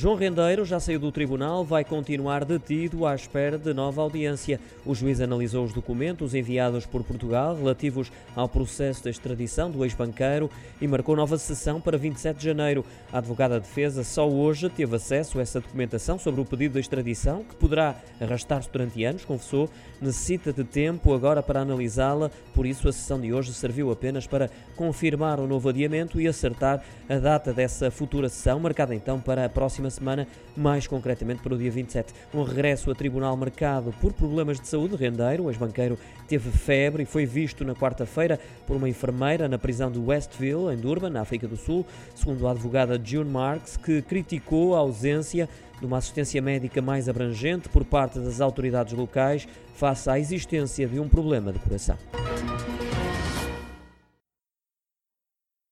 João Rendeiro já saiu do tribunal, vai continuar detido à espera de nova audiência. O juiz analisou os documentos enviados por Portugal relativos ao processo de extradição do ex-banqueiro e marcou nova sessão para 27 de janeiro. A advogada de defesa só hoje teve acesso a essa documentação sobre o pedido de extradição, que poderá arrastar-se durante anos, confessou. Necessita de tempo agora para analisá-la, por isso a sessão de hoje serviu apenas para confirmar o novo adiamento e acertar a data dessa futura sessão, marcada então para a próxima próxima semana, mais concretamente para o dia 27. Um regresso a tribunal marcado por problemas de saúde. Rendeiro, o ex-banqueiro, teve febre e foi visto na quarta-feira por uma enfermeira na prisão de Westville, em Durban, na África do Sul, segundo a advogada June Marks, que criticou a ausência de uma assistência médica mais abrangente por parte das autoridades locais face à existência de um problema de coração.